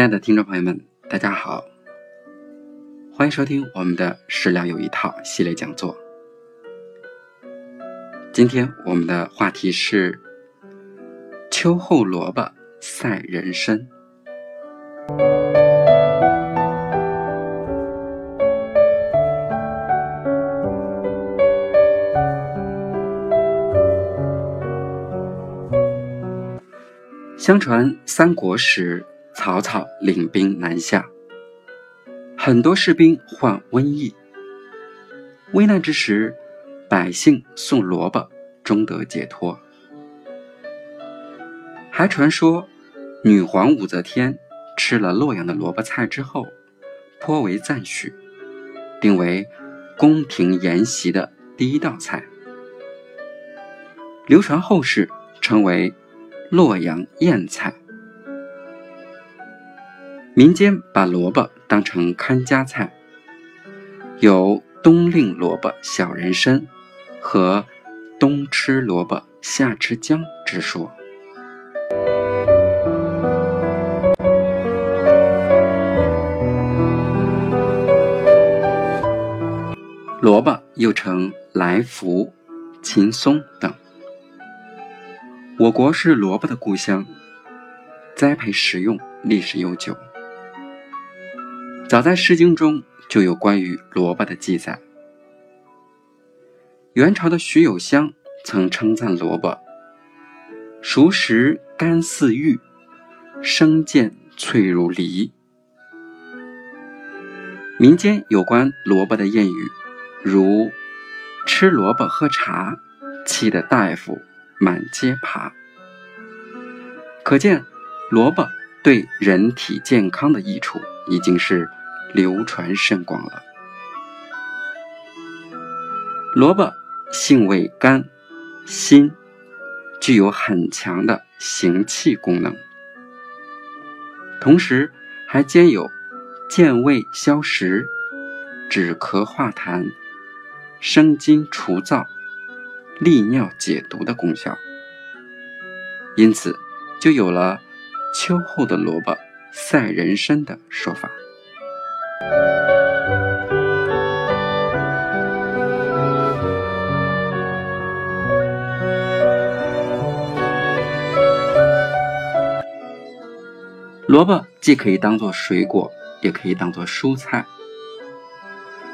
亲爱的听众朋友们，大家好，欢迎收听我们的“食疗有一套”系列讲座。今天我们的话题是秋后萝卜赛人参。相传三国时，曹操领兵南下，很多士兵患瘟疫。危难之时，百姓送萝卜，终得解脱。还传说，女皇武则天吃了洛阳的萝卜菜之后，颇为赞许，定为宫廷筵席的第一道菜，流传后世，称为。洛阳宴菜，民间把萝卜当成看家菜，有“冬令萝卜小人参”和“冬吃萝卜夏吃姜”之说。萝卜又称来福、秦松等。我国是萝卜的故乡，栽培食用历史悠久。早在《诗经》中就有关于萝卜的记载。元朝的徐有香曾称赞萝卜：“熟食甘似玉，生见脆如梨。”民间有关萝卜的谚语，如“吃萝卜喝茶，气得大夫”。满街爬，可见萝卜对人体健康的益处已经是流传甚广了。萝卜性味甘辛，具有很强的行气功能，同时还兼有健胃消食、止咳化痰、生津除燥。利尿解毒的功效，因此就有了“秋后的萝卜赛人参”的说法。萝卜既可以当做水果，也可以当做蔬菜，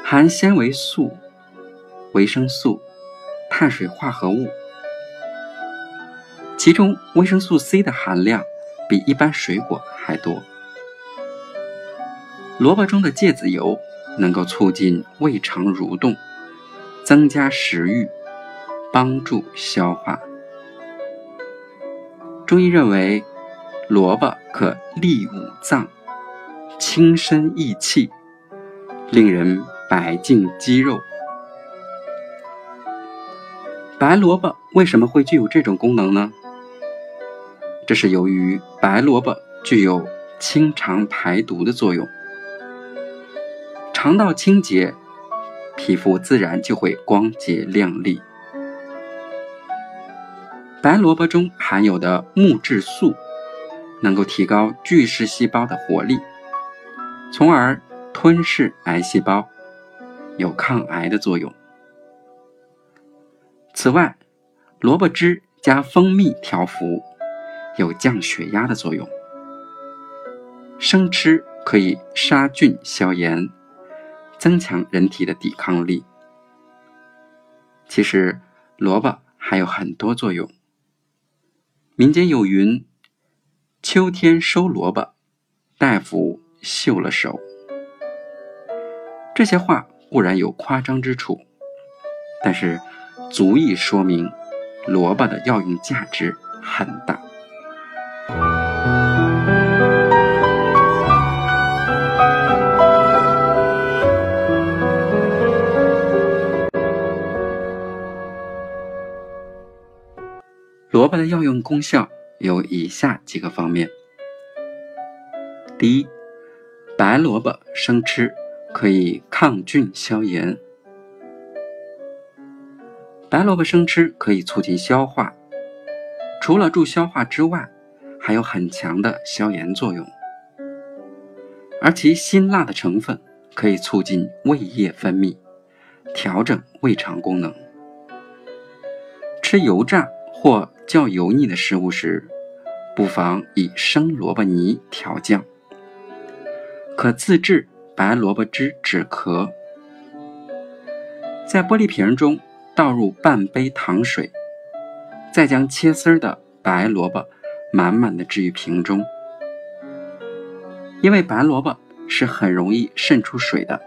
含纤维素、维生素。碳水化合物，其中维生素 C 的含量比一般水果还多。萝卜中的芥子油能够促进胃肠蠕动，增加食欲，帮助消化。中医认为，萝卜可利五脏，清身益气，令人百净肌肉。白萝卜为什么会具有这种功能呢？这是由于白萝卜具有清肠排毒的作用，肠道清洁，皮肤自然就会光洁亮丽。白萝卜中含有的木质素，能够提高巨噬细胞的活力，从而吞噬癌细胞，有抗癌的作用。此外，萝卜汁加蜂蜜调服，有降血压的作用。生吃可以杀菌消炎，增强人体的抵抗力。其实，萝卜还有很多作用。民间有云：“秋天收萝卜，大夫绣了手。”这些话固然有夸张之处，但是。足以说明萝卜的药用价值很大。萝卜的药用功效有以下几个方面：第一，白萝卜生吃可以抗菌消炎。白萝卜生吃可以促进消化，除了助消化之外，还有很强的消炎作用。而其辛辣的成分可以促进胃液分泌，调整胃肠功能。吃油炸或较油腻的食物时，不妨以生萝卜泥调酱。可自制白萝卜汁止咳。在玻璃瓶中倒入半杯糖水，再将切丝儿的白萝卜满满的置于瓶中。因为白萝卜是很容易渗出水的，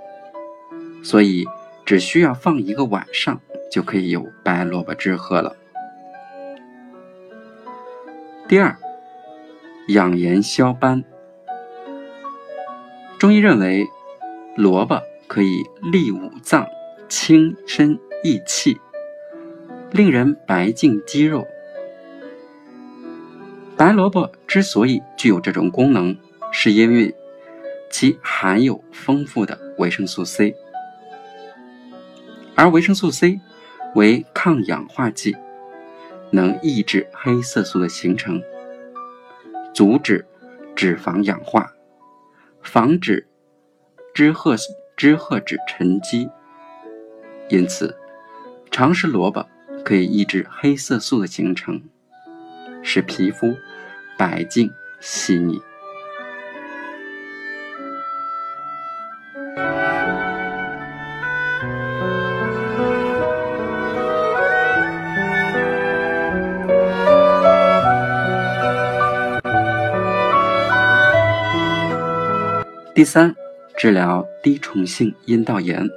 所以只需要放一个晚上就可以有白萝卜汁喝了。第二。养颜消斑。中医认为，萝卜可以利五脏、清身益气，令人白净肌肉。白萝卜之所以具有这种功能，是因为其含有丰富的维生素 C，而维生素 C 为抗氧化剂，能抑制黑色素的形成。阻止脂肪氧化，防止脂褐脂褐脂沉积。因此，常食萝卜可以抑制黑色素的形成，使皮肤白净细腻。第三，治疗滴虫性阴道炎。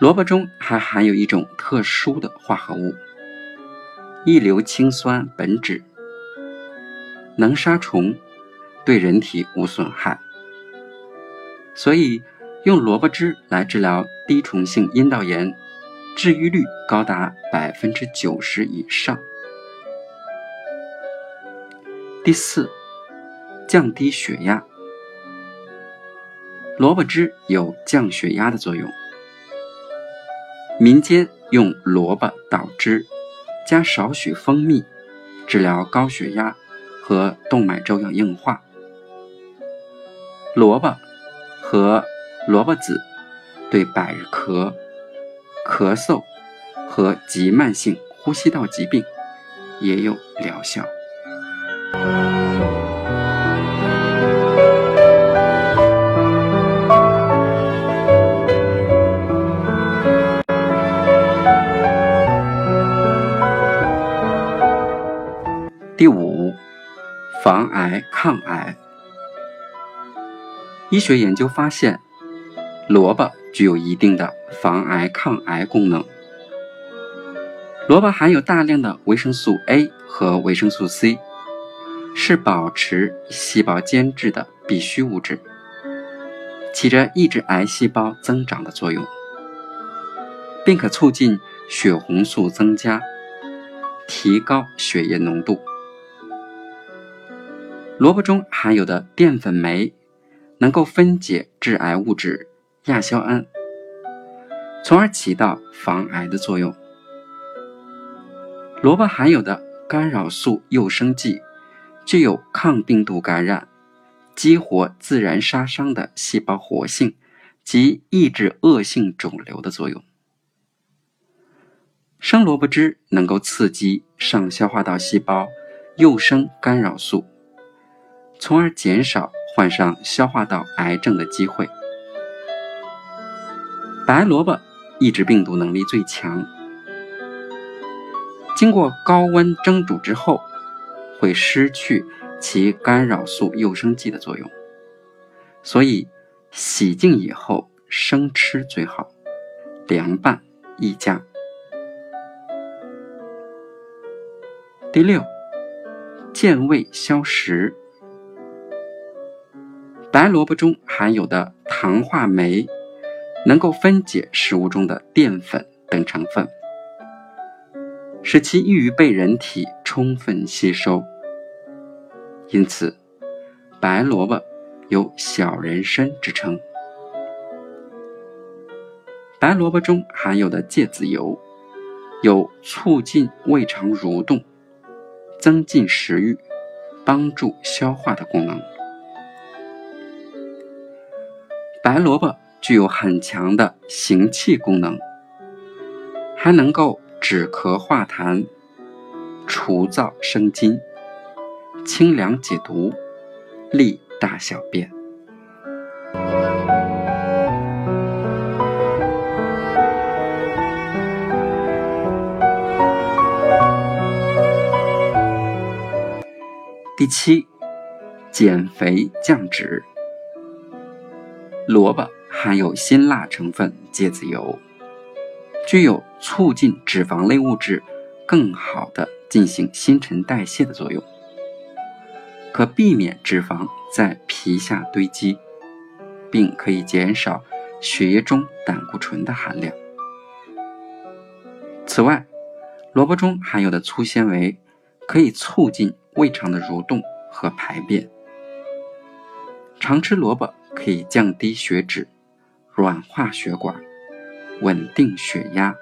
萝卜中还含有一种特殊的化合物——异硫氰酸苯酯，能杀虫，对人体无损害。所以，用萝卜汁来治疗滴虫性阴道炎，治愈率高达百分之九十以上。第四，降低血压。萝卜汁有降血压的作用。民间用萝卜捣汁，加少许蜂蜜，治疗高血压和动脉粥样硬化。萝卜和萝卜籽对百日咳、咳嗽和急慢性呼吸道疾病也有疗效。防癌抗癌。医学研究发现，萝卜具有一定的防癌抗癌功能。萝卜含有大量的维生素 A 和维生素 C，是保持细胞间质的必需物质，起着抑制癌细胞增长的作用，并可促进血红素增加，提高血液浓度。萝卜中含有的淀粉酶能够分解致癌物质亚硝胺，从而起到防癌的作用。萝卜含有的干扰素诱生剂具有抗病毒感染、激活自然杀伤的细胞活性及抑制恶性肿瘤的作用。生萝卜汁能够刺激上消化道细胞诱生干扰素。从而减少患上消化道癌症的机会。白萝卜抑制病毒能力最强，经过高温蒸煮之后，会失去其干扰素诱生剂的作用，所以洗净以后生吃最好，凉拌宜佳。第六，健胃消食。白萝卜中含有的糖化酶能够分解食物中的淀粉等成分，使其易于被人体充分吸收。因此，白萝卜有“小人参”之称。白萝卜中含有的芥子油有促进胃肠蠕动、增进食欲、帮助消化的功能。白萝卜具有很强的行气功能，还能够止咳化痰、除燥生津、清凉解毒、利大小便。第七，减肥降脂。萝卜含有辛辣成分芥子油，具有促进脂肪类物质更好的进行新陈代谢的作用，可避免脂肪在皮下堆积，并可以减少血液中胆固醇的含量。此外，萝卜中含有的粗纤维可以促进。胃肠的蠕动和排便，常吃萝卜可以降低血脂、软化血管、稳定血压、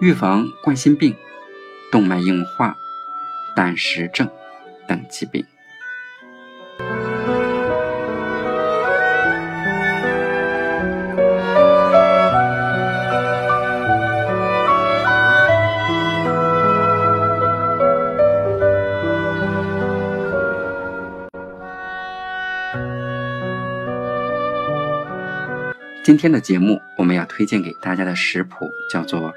预防冠心病、动脉硬化、胆石症等疾病。今天的节目，我们要推荐给大家的食谱叫做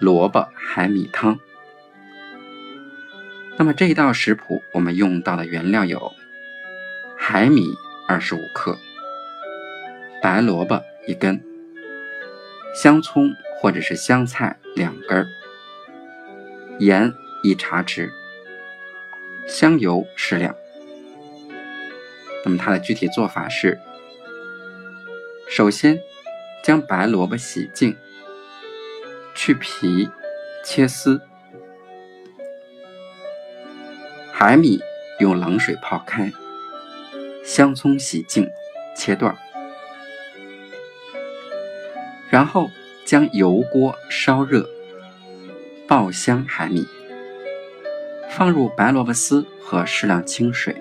萝卜海米汤。那么这一道食谱，我们用到的原料有海米二十五克、白萝卜一根、香葱或者是香菜两根、盐一茶匙、香油适量。那么它的具体做法是。首先，将白萝卜洗净，去皮，切丝；海米用冷水泡开，香葱洗净，切段。然后将油锅烧热，爆香海米，放入白萝卜丝和适量清水，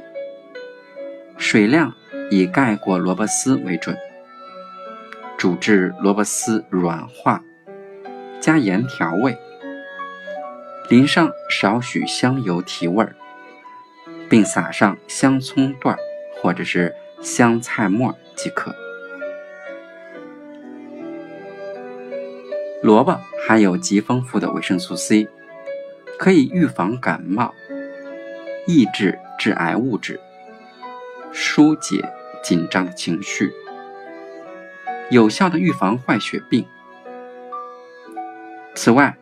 水量以盖过萝卜丝为准。煮至萝卜丝软化，加盐调味，淋上少许香油提味儿，并撒上香葱段或者是香菜末即可。萝卜含有极丰富的维生素 C，可以预防感冒，抑制致癌物质，疏解紧张的情绪。有效的预防坏血病。此外，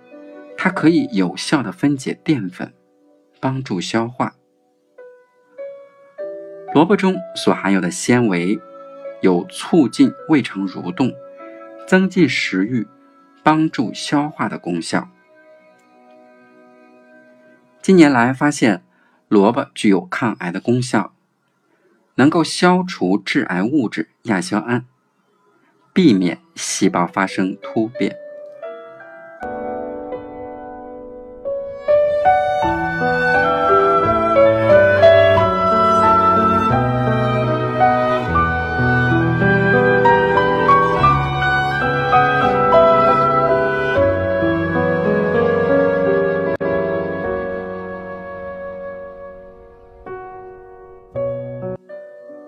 它可以有效的分解淀粉，帮助消化。萝卜中所含有的纤维有促进胃肠蠕动、增进食欲、帮助消化的功效。近年来发现，萝卜具有抗癌的功效，能够消除致癌物质亚硝胺。避免细胞发生突变。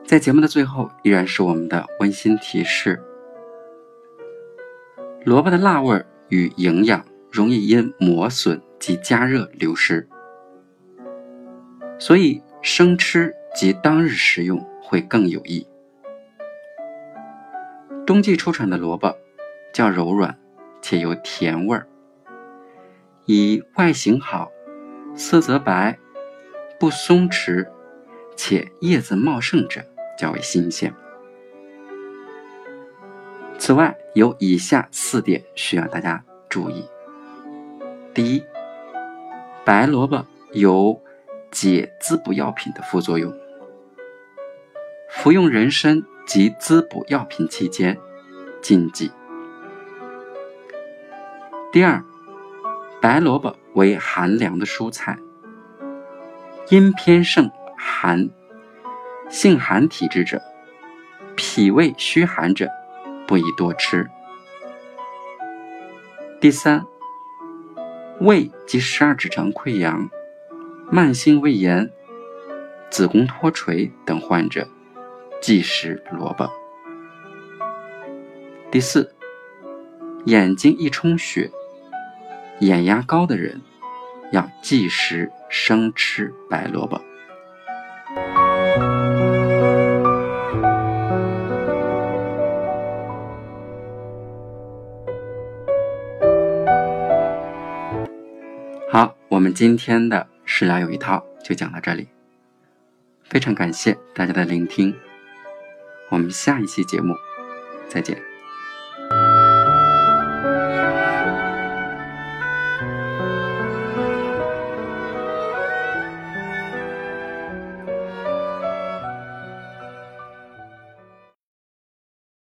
在节目的最后，依然是我们的温馨提示。萝卜的辣味与营养容易因磨损及加热流失，所以生吃及当日食用会更有益。冬季出产的萝卜较柔软且有甜味儿，以外形好、色泽白、不松弛且叶子茂盛者较为新鲜。此外，有以下四点需要大家注意：第一，白萝卜有解滋补药品的副作用，服用人参及滋补药品期间禁忌。第二，白萝卜为寒凉的蔬菜，阴偏盛寒、性寒体质者、脾胃虚寒者。不宜多吃。第三，胃及十二指肠溃疡、慢性胃炎、子宫脱垂等患者忌食萝卜。第四，眼睛易充血、眼压高的人要忌食生吃白萝卜。好，我们今天的食疗有一套就讲到这里，非常感谢大家的聆听，我们下一期节目再见。